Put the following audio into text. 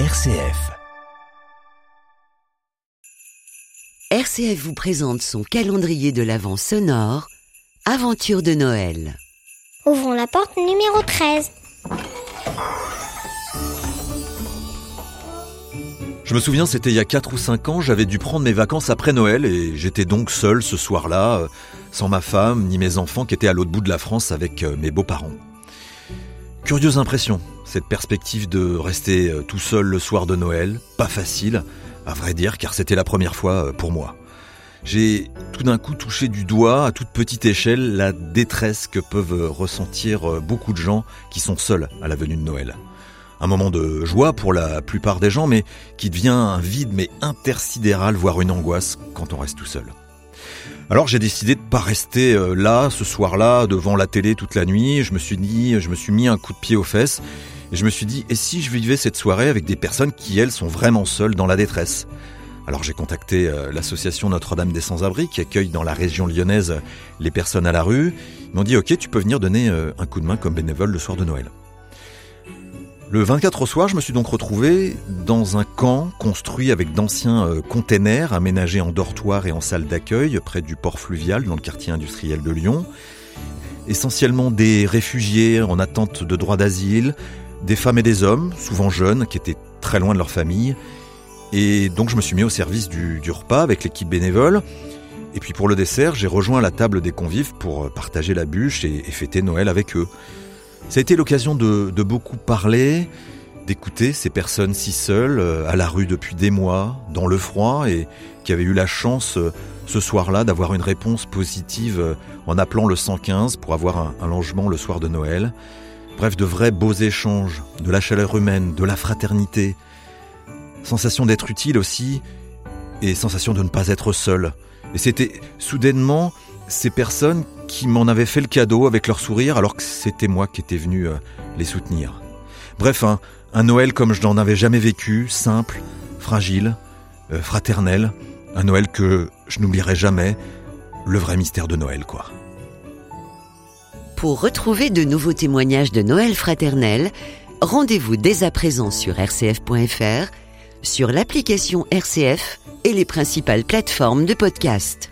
RCF. RCF vous présente son calendrier de l'Avent sonore, Aventure de Noël. Ouvrons la porte numéro 13. Je me souviens, c'était il y a 4 ou 5 ans, j'avais dû prendre mes vacances après Noël et j'étais donc seul ce soir-là, euh, sans ma femme ni mes enfants qui étaient à l'autre bout de la France avec euh, mes beaux-parents. Curieuse impression, cette perspective de rester euh, tout seul le soir de Noël, pas facile, à vrai dire, car c'était la première fois pour moi. J'ai tout d'un coup touché du doigt, à toute petite échelle, la détresse que peuvent ressentir beaucoup de gens qui sont seuls à la venue de Noël un moment de joie pour la plupart des gens, mais qui devient un vide mais intersidéral, voire une angoisse quand on reste tout seul. Alors j'ai décidé de pas rester euh, là ce soir-là devant la télé toute la nuit. Je me suis dit, je me suis mis un coup de pied aux fesses et je me suis dit et si je vivais cette soirée avec des personnes qui elles sont vraiment seules dans la détresse? Alors j'ai contacté euh, l'association Notre-Dame des Sans-Abri qui accueille dans la région lyonnaise les personnes à la rue. Ils m'ont dit ok tu peux venir donner euh, un coup de main comme bénévole le soir de Noël. Le 24 au soir, je me suis donc retrouvé dans un camp construit avec d'anciens euh, containers aménagés en dortoir et en salle d'accueil près du port fluvial dans le quartier industriel de Lyon. Essentiellement des réfugiés en attente de droit d'asile, des femmes et des hommes, souvent jeunes, qui étaient très loin de leur famille. Et donc je me suis mis au service du, repas avec l'équipe bénévole. Et puis pour le dessert, j'ai rejoint la table des convives pour partager la bûche et fêter Noël avec eux. Ça a été l'occasion de, beaucoup parler, d'écouter ces personnes si seules, euh, à la rue depuis des mois, dans le froid, et qui avaient eu la chance euh, ce soir-là d'avoir une réponse positive euh, en appelant le 115 pour avoir un, un logement le soir de Noël. Bref, de vrais beaux échanges, de la chaleur humaine, de la fraternité. Sensation d'être utile aussi, et sensation de ne pas être seul. Et c'était soudainement ces personnes qui m'en avaient fait le cadeau avec leur sourire alors que c'était moi qui étais venu euh, les soutenir. Bref, un, Noël comme je n'en avais jamais vécu, simple, fragile, euh, fraternel, un Noël que je n'oublierai jamais, le vrai mystère de Noël quoi. Pour retrouver de nouveaux témoignages de Noël fraternel, rendez-vous dès à présent sur rcf.fr, sur l'application RCF et les principales plateformes de podcast.